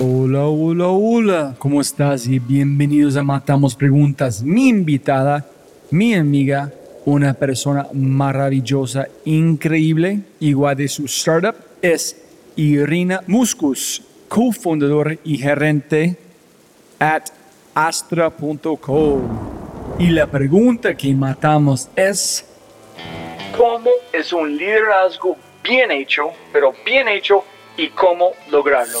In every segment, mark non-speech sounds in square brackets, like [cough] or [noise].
Hola, hola, hola, ¿cómo estás? Y bienvenidos a Matamos Preguntas. Mi invitada, mi amiga, una persona maravillosa, increíble, igual de su startup, es Irina Muscus, cofundadora y gerente at astra.co. Y la pregunta que matamos es, ¿cómo es un liderazgo bien hecho, pero bien hecho, y cómo lograrlo?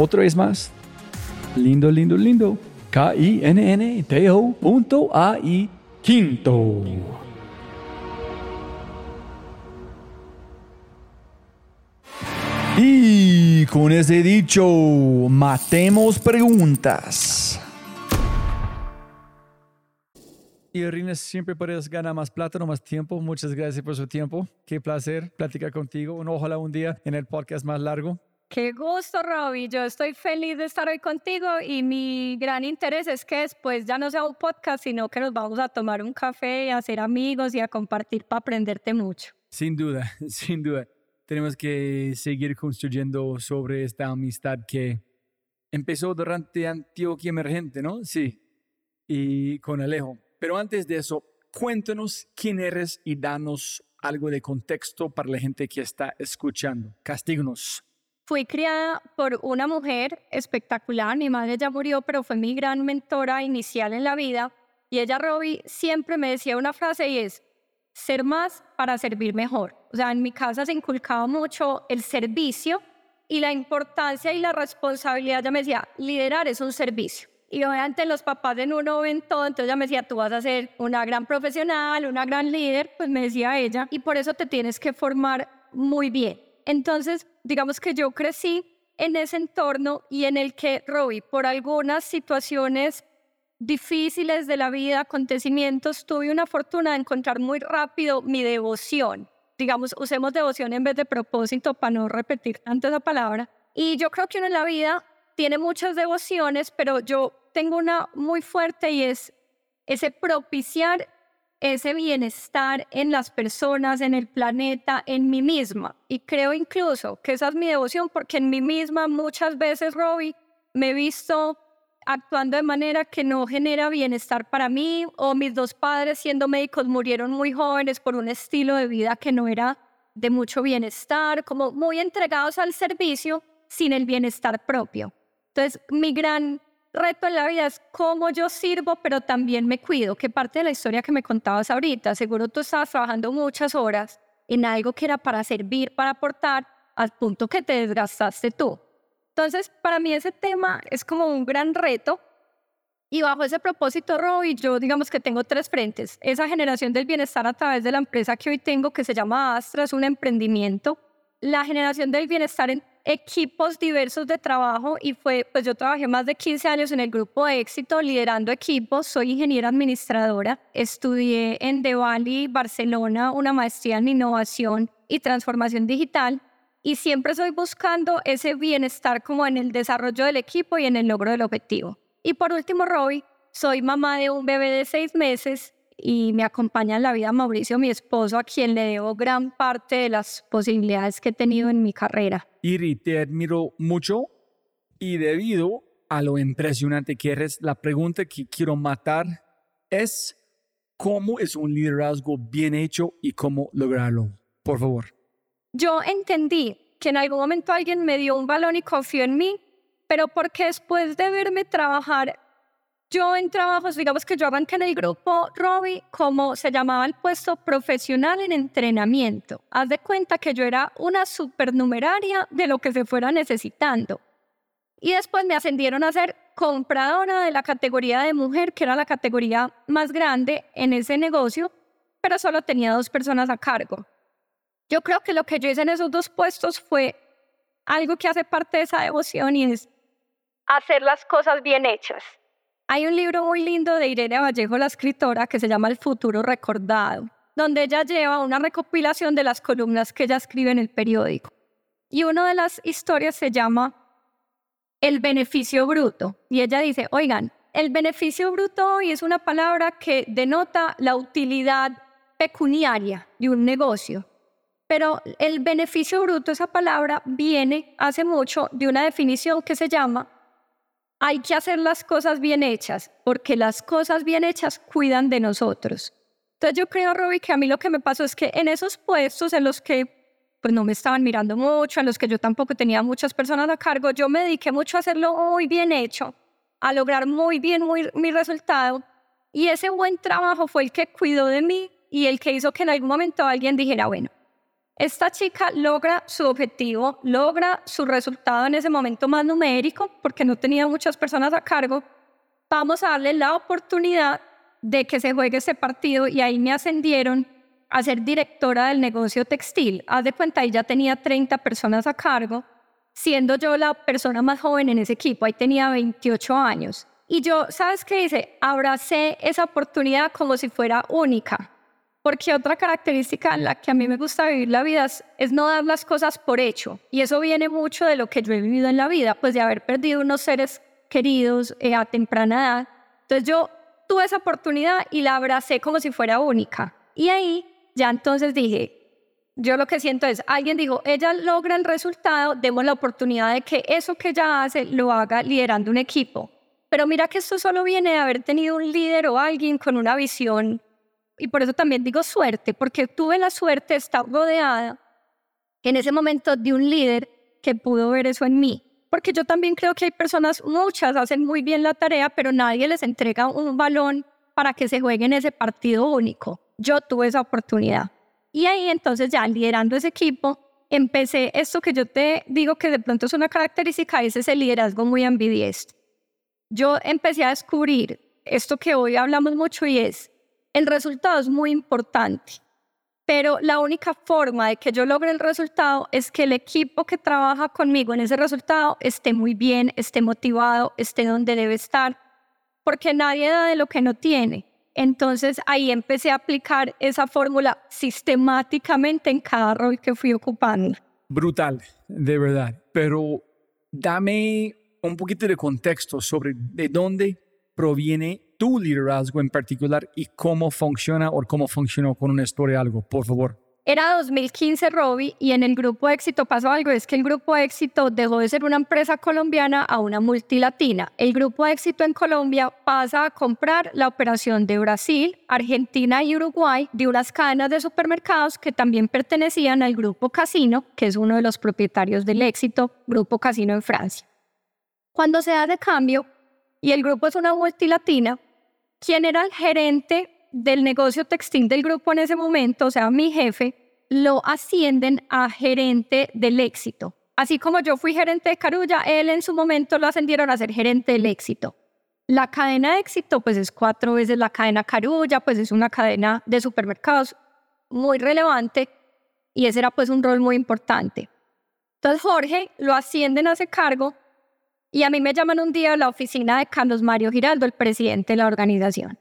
Otra vez más. Lindo, lindo, lindo. K-I-N-N-T-O punto A-I quinto. Y con ese dicho, matemos preguntas. Y Irina, siempre puedes ganar más plata, no más tiempo. Muchas gracias por su tiempo. Qué placer platicar contigo. ojalá un día en el podcast más largo. Qué gusto, Robbie. Yo estoy feliz de estar hoy contigo y mi gran interés es que después ya no sea un podcast, sino que nos vamos a tomar un café, a ser amigos y a compartir para aprenderte mucho. Sin duda, [laughs] sin duda. Tenemos que seguir construyendo sobre esta amistad que empezó durante Antioquia Emergente, ¿no? Sí. Y con Alejo. Pero antes de eso, cuéntanos quién eres y danos algo de contexto para la gente que está escuchando. Castíganos. Fui criada por una mujer espectacular, mi madre ya murió, pero fue mi gran mentora inicial en la vida. Y ella, Robbie, siempre me decía una frase y es, ser más para servir mejor. O sea, en mi casa se inculcaba mucho el servicio y la importancia y la responsabilidad. Ella me decía, liderar es un servicio. Y obviamente los papás en uno ven todo, entonces ella me decía, tú vas a ser una gran profesional, una gran líder, pues me decía ella, y por eso te tienes que formar muy bien. Entonces, digamos que yo crecí en ese entorno y en el que Robbie, por algunas situaciones difíciles de la vida, acontecimientos, tuve una fortuna de encontrar muy rápido mi devoción. Digamos, usemos devoción en vez de propósito para no repetir tanto esa palabra. Y yo creo que uno en la vida tiene muchas devociones, pero yo tengo una muy fuerte y es ese propiciar ese bienestar en las personas, en el planeta, en mí misma. Y creo incluso que esa es mi devoción porque en mí misma muchas veces, Robbie, me he visto actuando de manera que no genera bienestar para mí o mis dos padres siendo médicos murieron muy jóvenes por un estilo de vida que no era de mucho bienestar, como muy entregados al servicio sin el bienestar propio. Entonces, mi gran reto en la vida es cómo yo sirvo, pero también me cuido, que parte de la historia que me contabas ahorita, seguro tú estabas trabajando muchas horas en algo que era para servir, para aportar, al punto que te desgastaste tú. Entonces, para mí ese tema es como un gran reto. Y bajo ese propósito, Robbie, yo digamos que tengo tres frentes. Esa generación del bienestar a través de la empresa que hoy tengo, que se llama Astra, es un emprendimiento. La generación del bienestar en equipos diversos de trabajo y fue, pues yo trabajé más de 15 años en el grupo de éxito liderando equipos, soy ingeniera administradora, estudié en De Valley, Barcelona, una maestría en innovación y transformación digital y siempre estoy buscando ese bienestar como en el desarrollo del equipo y en el logro del objetivo. Y por último, Robbie, soy mamá de un bebé de seis meses y me acompaña en la vida Mauricio, mi esposo, a quien le debo gran parte de las posibilidades que he tenido en mi carrera. Iri, te admiro mucho y debido a lo impresionante que eres, la pregunta que quiero matar es cómo es un liderazgo bien hecho y cómo lograrlo. Por favor. Yo entendí que en algún momento alguien me dio un balón y confió en mí, pero porque después de verme trabajar yo en trabajos, digamos que yo arranqué en el grupo Robbie, como se llamaba el puesto profesional en entrenamiento. Haz de cuenta que yo era una supernumeraria de lo que se fuera necesitando. Y después me ascendieron a ser compradora de la categoría de mujer, que era la categoría más grande en ese negocio, pero solo tenía dos personas a cargo. Yo creo que lo que yo hice en esos dos puestos fue algo que hace parte de esa devoción y es hacer las cosas bien hechas. Hay un libro muy lindo de Irene Vallejo, la escritora, que se llama El futuro recordado, donde ella lleva una recopilación de las columnas que ella escribe en el periódico. Y una de las historias se llama El beneficio bruto. Y ella dice, oigan, el beneficio bruto hoy es una palabra que denota la utilidad pecuniaria de un negocio. Pero el beneficio bruto, esa palabra, viene hace mucho de una definición que se llama hay que hacer las cosas bien hechas, porque las cosas bien hechas cuidan de nosotros. Entonces yo creo, Robbie, que a mí lo que me pasó es que en esos puestos en los que pues no me estaban mirando mucho, en los que yo tampoco tenía muchas personas a cargo, yo me dediqué mucho a hacerlo muy bien hecho, a lograr muy bien mi resultado. Y ese buen trabajo fue el que cuidó de mí y el que hizo que en algún momento alguien dijera, bueno, esta chica logra su objetivo, logra su resultado en ese momento más numérico, porque no tenía muchas personas a cargo. Vamos a darle la oportunidad de que se juegue ese partido y ahí me ascendieron a ser directora del negocio textil. Haz de cuenta, ahí ya tenía 30 personas a cargo, siendo yo la persona más joven en ese equipo, ahí tenía 28 años. Y yo, ¿sabes qué hice? Abracé esa oportunidad como si fuera única. Porque otra característica en la que a mí me gusta vivir la vida es, no dar las cosas por hecho. Y eso viene mucho de lo que yo he vivido en la vida, pues de haber perdido unos seres queridos eh, a temprana edad. Entonces yo tuve esa oportunidad y la abracé como si fuera única. Y ahí ya entonces dije, yo lo que siento es, alguien dijo, ella logra el resultado, demos la oportunidad de que eso que ella hace lo haga liderando un equipo. Pero mira que esto solo viene de haber tenido un líder o alguien con una visión y por eso también digo suerte, porque tuve la suerte de estar rodeada en ese momento de un líder que pudo ver eso en mí. Porque yo también creo que hay personas, muchas hacen muy bien la tarea, pero nadie les entrega un balón para que se jueguen ese partido único. Yo tuve esa oportunidad. Y ahí entonces ya liderando ese equipo, empecé esto que yo te digo que de pronto es una característica, es ese liderazgo muy ambidiestro. Yo empecé a descubrir esto que hoy hablamos mucho y es el resultado es muy importante, pero la única forma de que yo logre el resultado es que el equipo que trabaja conmigo en ese resultado esté muy bien, esté motivado, esté donde debe estar, porque nadie da de lo que no tiene. Entonces ahí empecé a aplicar esa fórmula sistemáticamente en cada rol que fui ocupando. Brutal, de verdad. Pero dame un poquito de contexto sobre de dónde proviene tu liderazgo en particular y cómo funciona o cómo funcionó con una historia algo, por favor. Era 2015, Robbie, y en el Grupo Éxito pasó algo, es que el Grupo Éxito dejó de ser una empresa colombiana a una multilatina. El Grupo Éxito en Colombia pasa a comprar la operación de Brasil, Argentina y Uruguay de unas cadenas de supermercados que también pertenecían al Grupo Casino, que es uno de los propietarios del Éxito, Grupo Casino en Francia. Cuando se da de cambio y el grupo es una multilatina, ¿Quién era el gerente del negocio textil del grupo en ese momento, o sea, mi jefe, lo ascienden a gerente del éxito. Así como yo fui gerente de Carulla, él en su momento lo ascendieron a ser gerente del éxito. La cadena de éxito, pues es cuatro veces la cadena Carulla, pues es una cadena de supermercados muy relevante y ese era pues un rol muy importante. Entonces Jorge lo ascienden a ese cargo y a mí me llaman un día a la oficina de Carlos Mario Giraldo, el presidente de la organización.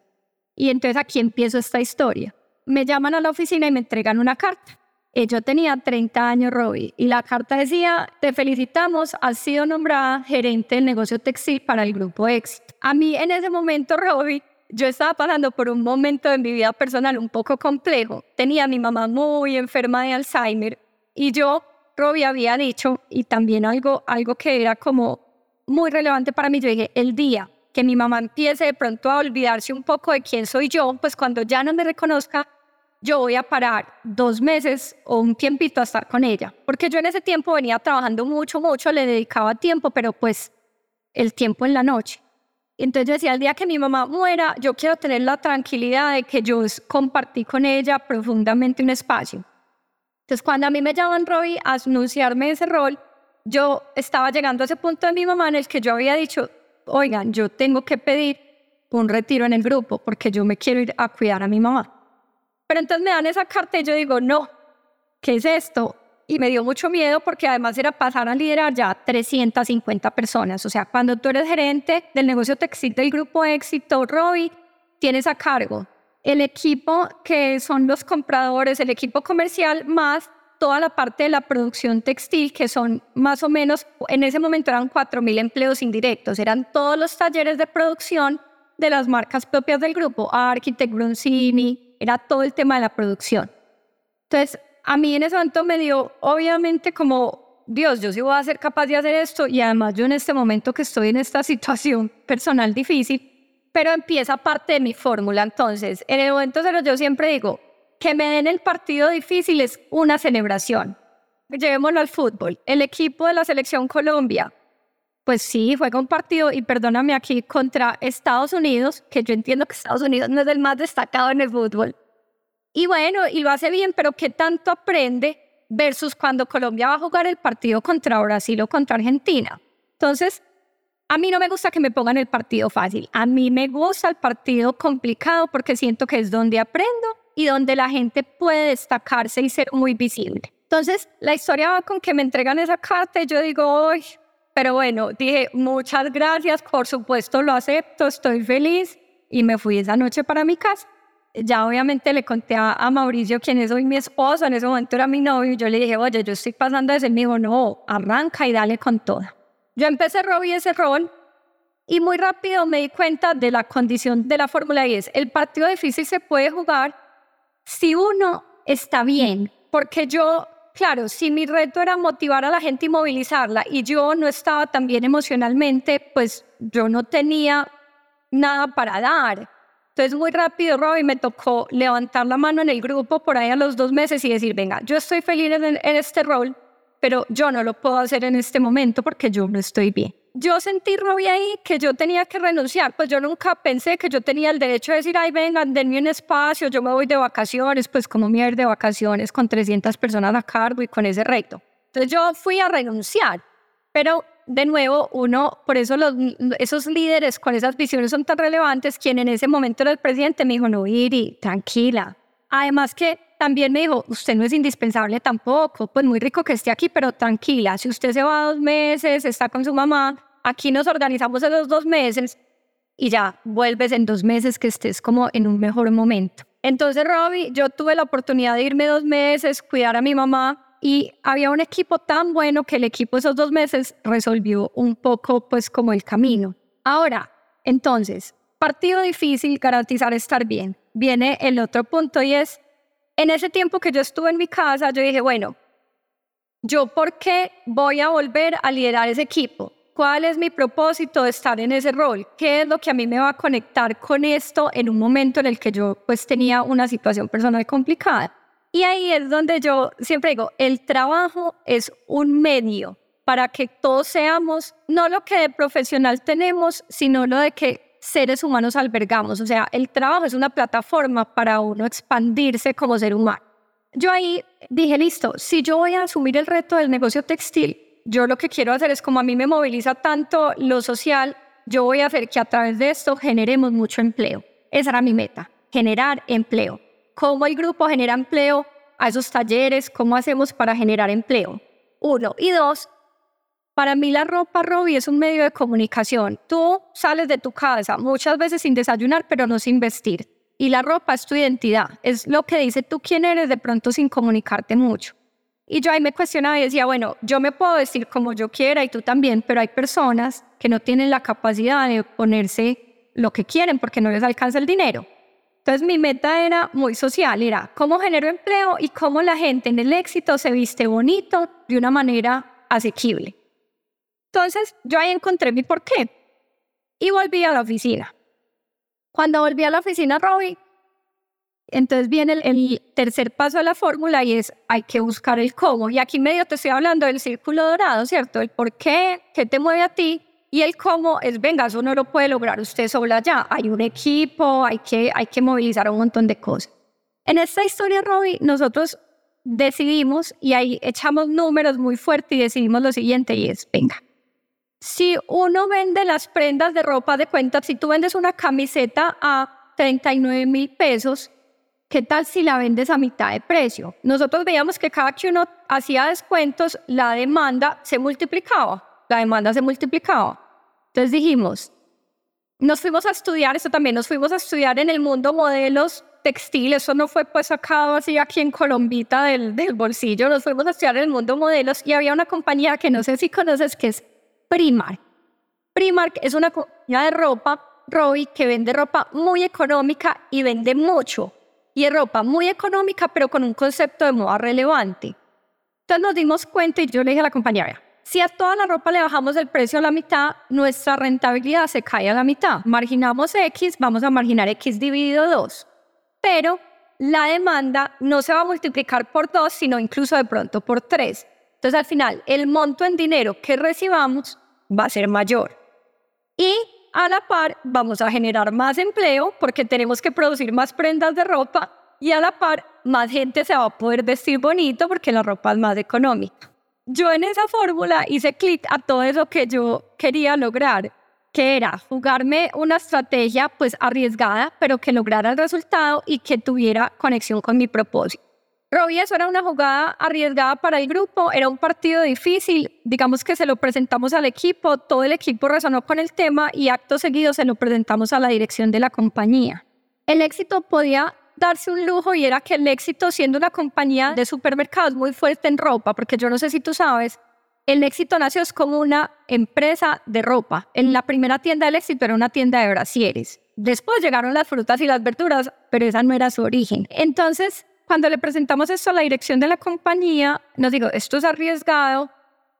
Y entonces aquí empiezo esta historia. Me llaman a la oficina y me entregan una carta. Eh, yo tenía 30 años, Robbie, y la carta decía, te felicitamos, has sido nombrada gerente del negocio textil para el grupo Éxito. A mí en ese momento, Robbie, yo estaba pasando por un momento en mi vida personal un poco complejo. Tenía a mi mamá muy enferma de Alzheimer y yo, Robbie, había dicho, y también algo, algo que era como muy relevante para mí, yo dije, el día que mi mamá empiece de pronto a olvidarse un poco de quién soy yo, pues cuando ya no me reconozca, yo voy a parar dos meses o un tiempito a estar con ella, porque yo en ese tiempo venía trabajando mucho, mucho, le dedicaba tiempo, pero pues el tiempo en la noche. Entonces yo decía, el día que mi mamá muera, yo quiero tener la tranquilidad de que yo compartí con ella profundamente un espacio. Entonces cuando a mí me llaman Robbie a anunciarme ese rol, yo estaba llegando a ese punto de mi mamá en el que yo había dicho, oigan, yo tengo que pedir un retiro en el grupo porque yo me quiero ir a cuidar a mi mamá. Pero entonces me dan esa carta y yo digo, no, ¿qué es esto? Y me dio mucho miedo porque además era pasar a liderar ya 350 personas. O sea, cuando tú eres gerente del negocio textil del grupo Éxito, Robbie, tienes a cargo el equipo que son los compradores, el equipo comercial, más toda la parte de la producción textil, que son más o menos, en ese momento eran 4.000 empleos indirectos, eran todos los talleres de producción de las marcas propias del grupo, Architect, Bronzini, era todo el tema de la producción. Entonces, a mí en ese momento me dio, obviamente, como, Dios, yo sí voy a ser capaz de hacer esto y además yo en este momento que estoy en esta [laughs] situación personal difícil, pero empieza parte de mi fórmula. Entonces, en el momento cero yo siempre digo, que me den el partido difícil es una celebración. Llevémoslo al fútbol. El equipo de la selección Colombia pues sí, fue compartido y perdóname aquí contra Estados Unidos, que yo entiendo que Estados Unidos no es el más destacado en el fútbol. Y bueno, y lo hace bien, pero ¿qué tanto aprende versus cuando Colombia va a jugar el partido contra Brasil o contra Argentina? Entonces, a mí no me gusta que me pongan el partido fácil. A mí me gusta el partido complicado porque siento que es donde aprendo y donde la gente puede destacarse y ser muy visible. Entonces, la historia va con que me entregan esa carta y yo digo, ¡ay! Pero bueno, dije, muchas gracias, por supuesto lo acepto, estoy feliz y me fui esa noche para mi casa. Ya obviamente le conté a, Mauricio, quien es hoy mi esposo, en ese momento era mi novio, y yo le dije, oye, yo estoy pasando de ser mi hijo, no, arranca y dale con toda. Yo empecé robar ese rol y muy rápido me di cuenta de la condición de la Fórmula 10. El partido difícil se puede jugar si uno está bien, porque yo claro, si mi reto era motivar a la gente y movilizarla y yo no estaba tan bien emocionalmente, pues yo no tenía nada para dar. Entonces muy rápido, Robbie, me tocó levantar la mano en el grupo por ahí a los dos meses y decir, venga, yo estoy feliz en, en este rol, pero yo no lo puedo hacer en este momento porque yo no estoy bien yo sentí, Robbie, ahí que yo tenía que renunciar. Pues yo nunca pensé que yo tenía el derecho de decir, ay, vengan, denme un espacio, yo me voy de vacaciones, pues como me voy de vacaciones con 300 personas a cargo y con ese reto. Entonces yo fui a renunciar, pero de nuevo, uno, por eso los, esos líderes con esas visiones son tan relevantes, quien en ese momento era el presidente me dijo, no, Iri, tranquila. Además que también me dijo, usted no es indispensable tampoco, pues muy rico que esté aquí, pero tranquila, si usted se va dos meses, está con su mamá, aquí nos organizamos en los dos meses y ya vuelves en dos meses que estés como en un mejor momento. Entonces, Robbie, yo tuve la oportunidad de irme dos meses, cuidar a mi mamá y había un equipo tan bueno que el equipo esos dos meses resolvió un poco pues como el camino. Ahora, entonces, partido difícil, garantizar estar bien. Viene el otro punto y es en ese tiempo que yo estuve en mi casa, yo dije, bueno, ¿yo por qué voy a volver a liderar ese equipo? ¿Cuál es mi propósito de estar en ese rol? ¿Qué es lo que a mí me va a conectar con esto en un momento en el que yo pues tenía una situación personal complicada? Y ahí es donde yo siempre digo, el trabajo es un medio para que todos seamos no lo que de profesional tenemos, sino lo de que seres humanos albergamos. O sea, el trabajo es una plataforma para uno expandirse como ser humano. Yo ahí dije, listo, si yo voy a asumir el reto del negocio textil, yo lo que quiero hacer es como a mí me moviliza tanto lo social, yo voy a hacer que a través de esto generemos mucho empleo. Esa era mi meta, generar empleo. ¿Cómo el grupo genera empleo a esos talleres? ¿Cómo hacemos para generar empleo? Uno. Y dos, para mí la ropa, Robbie, es un medio de comunicación. Tú sales de tu casa muchas veces sin desayunar, pero no sin vestir. Y la ropa es tu identidad, es lo que dice tú quién eres de pronto sin comunicarte mucho. Y yo ahí me cuestionaba y decía, bueno, yo me puedo decir como yo quiera y tú también, pero hay personas que no tienen la capacidad de ponerse lo que quieren porque no les alcanza el dinero. Entonces mi meta era muy social, era cómo genero empleo y cómo la gente en el éxito se viste bonito de una manera asequible. Entonces yo ahí encontré mi porqué y volví a la oficina. Cuando volví a la oficina, Robbie, entonces viene el, tercer paso de la fórmula y es hay que buscar el cómo. Y aquí medio te estoy hablando del círculo dorado, ¿cierto? El por qué, qué te mueve a ti. Y el cómo es, venga, eso no lo puede lograr usted sola ya. Hay un equipo, hay que, hay que movilizar un montón de cosas. En esta historia, Robbie, nosotros decidimos y ahí echamos números muy fuertes y decidimos lo siguiente y es, venga, si uno vende las prendas de ropa de cuenta, si tú vendes una camiseta a 39 mil pesos, ¿qué tal si la vendes a mitad de precio? Nosotros veíamos que cada que uno hacía descuentos, la demanda se multiplicaba, la demanda se multiplicaba. Entonces dijimos, nos fuimos a estudiar, eso también, nos fuimos a estudiar en el mundo modelos textiles, eso no fue pues sacado así aquí en Colombita del, del bolsillo, nos fuimos a estudiar en el mundo modelos y había una compañía que no sé si conoces que es Primark. Primark es una compañía de ropa, Roy, que vende ropa muy económica y vende mucho y es ropa muy económica, pero con un concepto de moda relevante. Entonces nos dimos cuenta y yo le dije a la compañera, si a toda la ropa le bajamos el precio a la mitad, nuestra rentabilidad se cae a la mitad. Marginamos X, vamos a marginar X dividido 2. Pero la demanda no se va a multiplicar por 2, sino incluso de pronto por 3. Entonces al final el monto en dinero que recibamos va a ser mayor. Y a la par vamos a generar más empleo porque tenemos que producir más prendas de ropa y a la par más gente se va a poder vestir bonito porque la ropa es más económica. Yo en esa fórmula hice clic a todo eso que yo quería lograr, que era jugarme una estrategia pues arriesgada, pero que lograra el resultado y que tuviera conexión con mi propósito. Robbie, eso era una jugada arriesgada para el grupo, era un partido difícil, digamos que se lo presentamos al equipo, todo el equipo resonó con el tema y acto seguido se lo presentamos a la dirección de la compañía. El éxito podía darse un lujo y era que el éxito siendo una compañía de supermercados muy fuerte en ropa, porque yo no sé si tú sabes, el éxito nació como una empresa de ropa. En la primera tienda del éxito era una tienda de brasieres. Después llegaron las frutas y las verduras, pero esa no era su origen. Entonces, cuando le presentamos esto a la dirección de la compañía, nos digo, esto es arriesgado,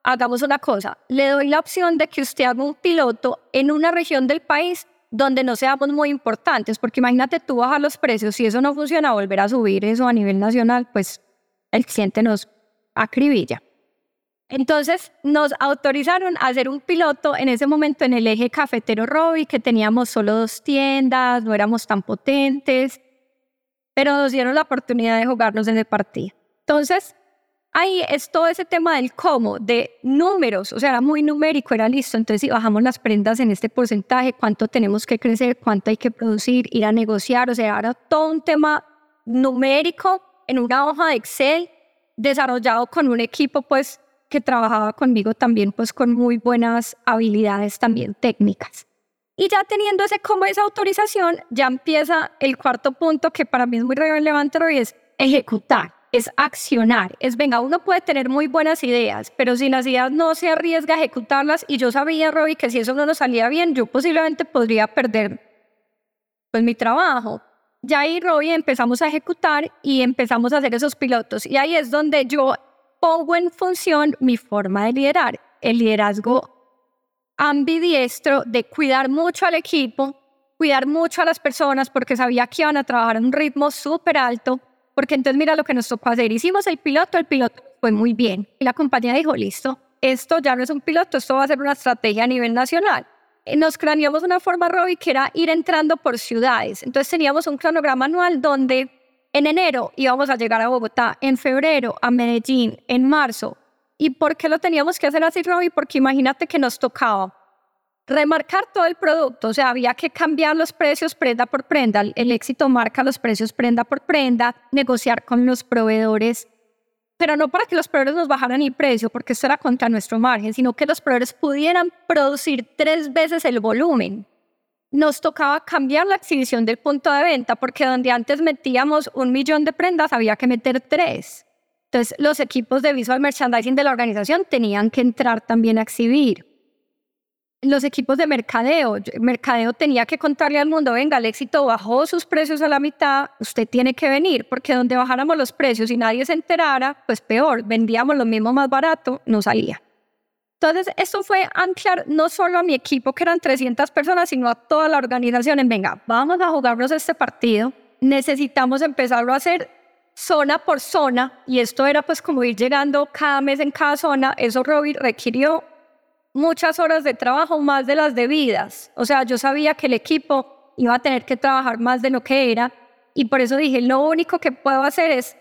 hagamos una cosa, le doy la opción de que usted haga un piloto en una región del país donde no seamos muy importantes, porque imagínate tú bajar los precios, si eso no funciona, volver a subir eso a nivel nacional, pues el cliente nos acribilla. Entonces nos autorizaron a hacer un piloto en ese momento en el eje cafetero Robbie, que teníamos solo dos tiendas, no éramos tan potentes pero nos dieron la oportunidad de jugarnos en el partido. Entonces, ahí es todo ese tema del cómo, de números, o sea, era muy numérico, era listo. Entonces, si bajamos las prendas en este porcentaje, cuánto tenemos que crecer, cuánto hay que producir, ir a negociar, o sea, era todo un tema numérico en una hoja de Excel desarrollado con un equipo, pues, que trabajaba conmigo también, pues, con muy buenas habilidades también técnicas. Y ya teniendo ese como esa autorización, ya empieza el cuarto punto que para mí es muy relevante hoy, es ejecutar, es accionar, es venga, uno puede tener muy buenas ideas, pero si las ideas no se arriesga a ejecutarlas, y yo sabía, Robbie, que si eso no nos salía bien, yo posiblemente podría perder pues mi trabajo. Ya ahí, Robbie, empezamos a ejecutar y empezamos a hacer esos pilotos. Y ahí es donde yo pongo en función mi forma de liderar, el liderazgo ambidiestro de cuidar mucho al equipo, cuidar mucho a las personas porque sabía que iban a trabajar a un ritmo súper alto, porque entonces mira lo que nos tocó hacer. Hicimos el piloto, el piloto fue muy bien. Y la compañía dijo, listo, esto ya no es un piloto, esto va a ser una estrategia a nivel nacional. Y nos craneamos una forma, Robbie, que era ir entrando por ciudades. Entonces teníamos un cronograma anual donde en enero íbamos a llegar a Bogotá, en febrero a Medellín, en marzo. ¿Y por qué lo teníamos que hacer así, Robbie? Porque imagínate que nos tocaba remarcar todo el producto, o sea, había que cambiar los precios prenda por prenda, el éxito marca los precios prenda por prenda, negociar con los proveedores, pero no para que los proveedores nos bajaran el precio, porque esto era contra nuestro margen, sino que los proveedores pudieran producir tres veces el volumen. Nos tocaba cambiar la exhibición del punto de venta, porque donde antes metíamos un millón de prendas, había que meter tres. Entonces, los equipos de visual merchandising de la organización tenían que entrar también a exhibir los equipos de mercadeo. Mercadeo tenía que contarle al mundo, venga, el éxito bajó sus precios a la mitad, usted tiene que venir, porque donde bajáramos los precios y nadie se enterara, pues peor, vendíamos lo mismo más barato, no salía. Entonces, esto fue anclar no solo a mi equipo, que eran 300 personas, sino a toda la organización en, venga, vamos a jugarnos este partido, necesitamos empezarlo a hacer zona por zona, y esto era pues como ir llegando cada mes en cada zona, eso Robbie requirió muchas horas de trabajo más de las debidas. O sea, yo sabía que el equipo iba a tener que trabajar más de lo que era y por eso dije, lo único que puedo hacer es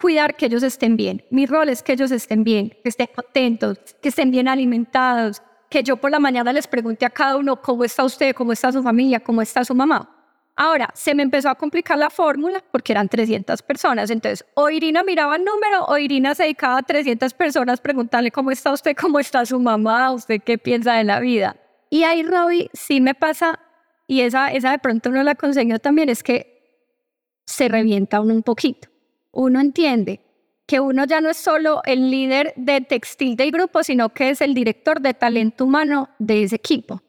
cuidar que ellos estén bien. Mi rol es que ellos estén bien, que estén contentos, que estén bien alimentados, que yo por la mañana les pregunte a cada uno cómo está usted, cómo está su familia, cómo está su mamá. Ahora, se me empezó a complicar la fórmula porque eran 300 personas. Entonces, o Irina miraba el número o Irina se dedicaba a 300 personas preguntarle cómo está usted, cómo está su mamá, usted qué piensa de la vida. Y ahí, Robbie, sí me pasa, y esa, esa de pronto no la conseguió también, es que se revienta uno un poquito. Uno entiende que uno ya no es solo el líder de textil del grupo, sino que es el director de talento humano de ese equipo.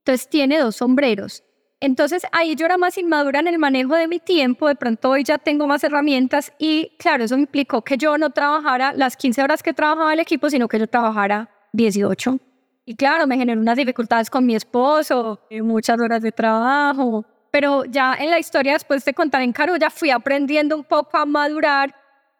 Entonces tiene dos sombreros entonces ahí yo era más inmadura en el manejo de mi tiempo, de pronto hoy ya tengo más herramientas y claro, eso implicó que yo no trabajara las 15 horas que trabajaba el equipo, sino que yo trabajara 18. Y claro, me generó unas dificultades con mi esposo, eh, muchas horas de trabajo, pero ya en la historia después de contar en Carulla fui aprendiendo un poco a madurar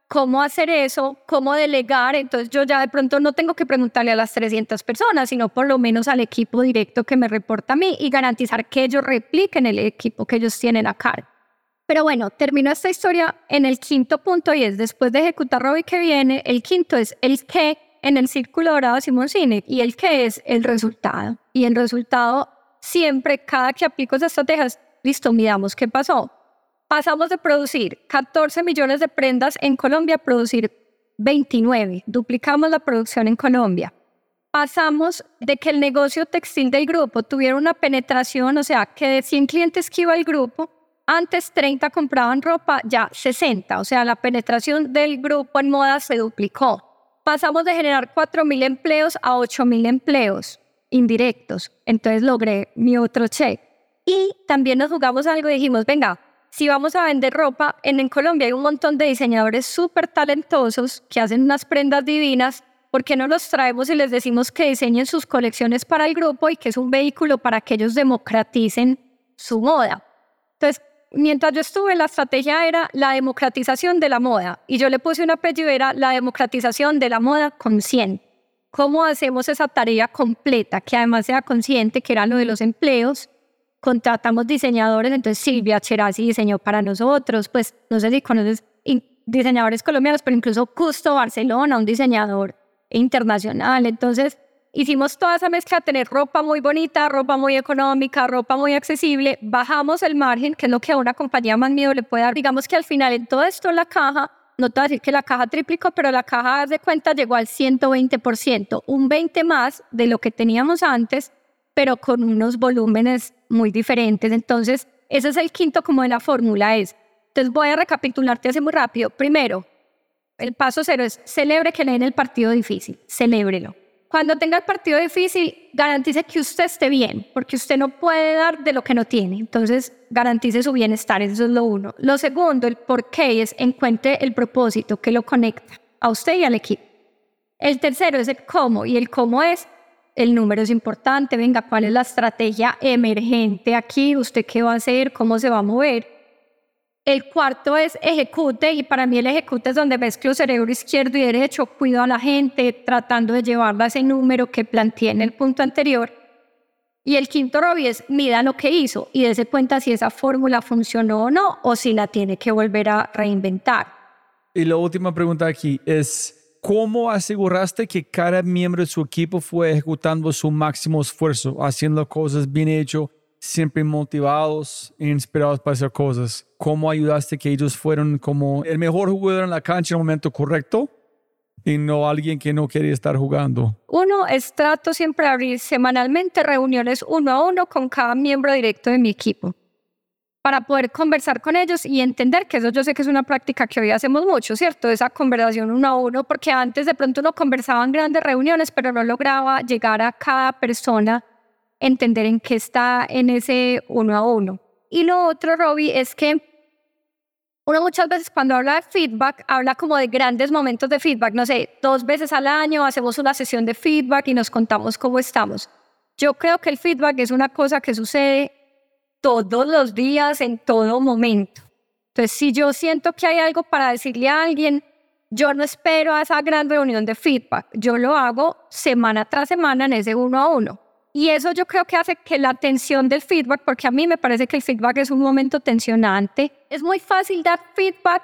cómo hacer eso, cómo delegar. Entonces yo ya de pronto no tengo que preguntarle a las 300 personas, sino por lo menos al equipo directo que me reporta a mí y garantizar que ellos repliquen el equipo que ellos tienen acá. Pero bueno, termino esta historia en el quinto punto y es después de ejecutar Robbie que viene, el quinto es el qué en el círculo dorado de Simon Sinek y el qué es el resultado. Y el resultado siempre, cada que aplico esas estrategias, listo, miramos qué pasó Pasamos de producir 14 millones de prendas en Colombia a producir 29. Duplicamos la producción en Colombia. Pasamos de que el negocio textil del grupo tuviera una penetración, o sea, que de 100 clientes que iba al grupo, antes 30 compraban ropa, ya 60. O sea, la penetración del grupo en moda se duplicó. Pasamos de generar 4.000 empleos a 8.000 empleos indirectos. Entonces logré mi otro check. Y también nos jugamos algo y dijimos, venga, si vamos a vender ropa, en, Colombia hay un montón de diseñadores súper talentosos que hacen unas prendas divinas. ¿Por qué no los traemos y les decimos que diseñen sus colecciones para el grupo y que es un vehículo para que ellos democraticen su moda? Entonces, mientras yo estuve, la estrategia era la democratización de la moda y yo le puse un apellido, era la democratización de la moda consciente. ¿Cómo hacemos esa tarea completa que además sea consciente, que era lo de los empleos, contratamos diseñadores, entonces Silvia Cherasi diseñó para nosotros, pues no sé si conoces diseñadores colombianos, pero incluso Custo Barcelona, un diseñador internacional. Entonces hicimos toda esa mezcla, tener ropa muy bonita, ropa muy económica, ropa muy accesible, bajamos el margen, que es lo que a una compañía más miedo le puede dar. Digamos que al final en todo esto la caja, no te voy a decir que la caja triplicó, pero la caja de cuenta llegó al 120%, un 20 más de lo que teníamos antes pero con unos volúmenes muy diferentes. Entonces, ese es el quinto como de la fórmula es. Entonces voy a recapitularte así muy rápido. Primero, el paso cero es celebre que le den el partido difícil, celébrelo. Cuando tenga el partido difícil, garantice que usted esté bien, porque usted no puede dar de lo que no tiene. Entonces, garantice su bienestar, eso es lo uno. Lo segundo, el por qué es encuentre el propósito que lo conecta a usted y al equipo. El tercero es el cómo, y el cómo es el número es importante, venga, ¿cuál es la estrategia emergente aquí? ¿Usted qué va a hacer? ¿Cómo se va a mover? El cuarto es ejecute y para mí el ejecute es donde mezclo cerebro izquierdo y derecho, cuido a la gente tratando de llevarla a ese número que planteé en el punto anterior. Y el quinto Robbie es mida lo que hizo y dése cuenta si esa fórmula funcionó o no o si la tiene que volver a reinventar. Y la última pregunta aquí es, ¿cómo aseguraste que cada miembro de su equipo fue ejecutando su máximo esfuerzo, haciendo cosas bien hechas, siempre motivados e inspirados para hacer cosas? ¿Cómo ayudaste que ellos fueran como el mejor jugador en la cancha en el momento correcto? y no alguien que no quiere estar jugando? Uno, es trato siempre abrir semanalmente reuniones uno a uno con cada miembro directo de mi equipo para poder conversar con ellos y entender que eso yo sé que es una práctica que hoy hacemos mucho, ¿cierto? Esa conversación uno a uno, porque antes de pronto uno conversaba en grandes reuniones, pero no lograba llegar a cada persona, entender en qué está en ese uno a uno. Y lo otro, Robbie, es que uno muchas veces cuando habla de feedback, habla como de grandes momentos de feedback. No sé, dos veces al año hacemos una sesión de feedback y nos contamos cómo estamos. Yo creo que el feedback es una cosa que sucede todos los días, en todo momento. Entonces, si yo siento que hay algo para decirle a alguien, yo no espero a esa gran reunión de feedback. Yo lo hago semana tras semana en ese uno a uno. Y eso yo creo que hace que la tensión del feedback, porque a mí me parece que el feedback es un momento tensionante, es muy fácil dar feedback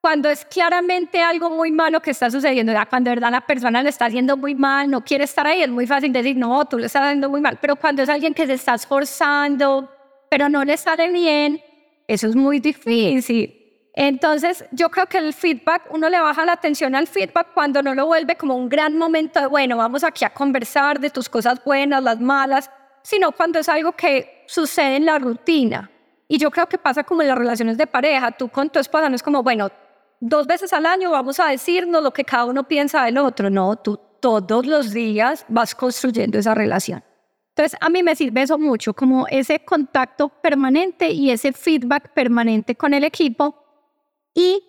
cuando es claramente algo muy malo que está sucediendo, ya cuando de verdad la persona le está haciendo muy mal, no quiere estar ahí, es muy fácil decir, no, tú le estás haciendo muy mal, pero cuando es alguien que se está esforzando, pero no le sale bien, eso es muy difícil. Entonces, yo creo que el feedback, uno le baja la atención al feedback cuando no lo vuelve como un gran momento de, bueno, vamos aquí a conversar de tus cosas buenas, las malas, sino cuando es algo que sucede en la rutina. Y yo creo que pasa como en las relaciones de pareja, tú con tu esposa no es como, bueno, dos veces al año vamos a decirnos lo que cada uno piensa del otro, no, tú todos los días vas construyendo esa relación. Entonces, a mí me sirve eso mucho, como ese contacto permanente y ese feedback permanente con el equipo y,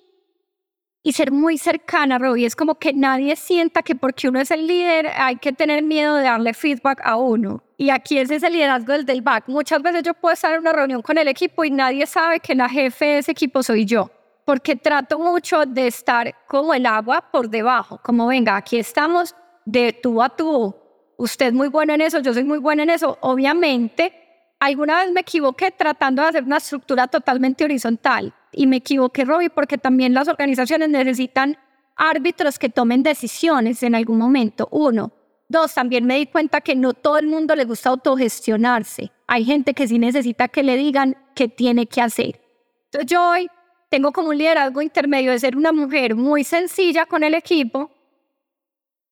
y ser muy cercana, Robbie. Es como que nadie sienta que porque uno es el líder hay que tener miedo de darle feedback a uno. Y aquí es ese liderazgo del del back. Muchas veces yo puedo estar en una reunión con el equipo y nadie sabe que la jefe de ese equipo soy yo. Porque trato mucho de estar como el agua por debajo. Como venga, aquí estamos de tú a tú. Usted es muy bueno en eso, yo soy muy bueno en eso. Obviamente, alguna vez me equivoqué tratando de hacer una estructura totalmente horizontal y me equivoqué, Robbie, porque también las organizaciones necesitan árbitros que tomen decisiones en algún momento. Uno. Dos, también me di cuenta que no todo el mundo le gusta autogestionarse. Hay gente que sí necesita que le digan qué tiene que hacer. Entonces yo hoy tengo como un liderazgo intermedio de ser una mujer muy sencilla con el equipo,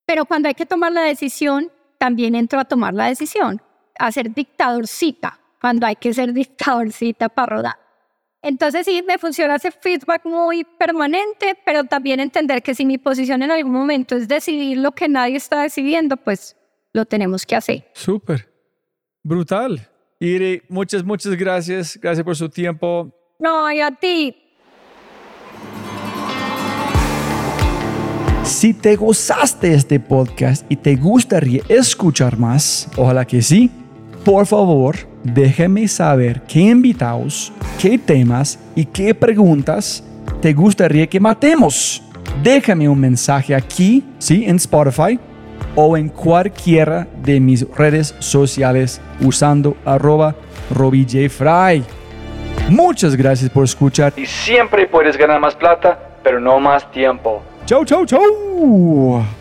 pero cuando hay que tomar la decisión, también entro a tomar la decisión, a ser dictadorcita, cuando hay que ser dictadorcita para rodar. Entonces sí, me funciona ese feedback muy permanente, pero también entender que si mi posición en algún momento es decidir lo que nadie está decidiendo, pues lo tenemos que hacer. Súper, brutal. Iri, muchas, muchas gracias. Gracias por su tiempo. No, y a ti. Si te gozaste este podcast y te gustaría escuchar más, ojalá que sí, por favor déjame saber qué invitados, qué temas y qué preguntas te gustaría que matemos. Déjame un mensaje aquí, sí, en Spotify o en cualquiera de mis redes sociales usando arroba Fry. Muchas gracias por escuchar y siempre puedes ganar más plata, pero no más tiempo. Chau, chau, chau.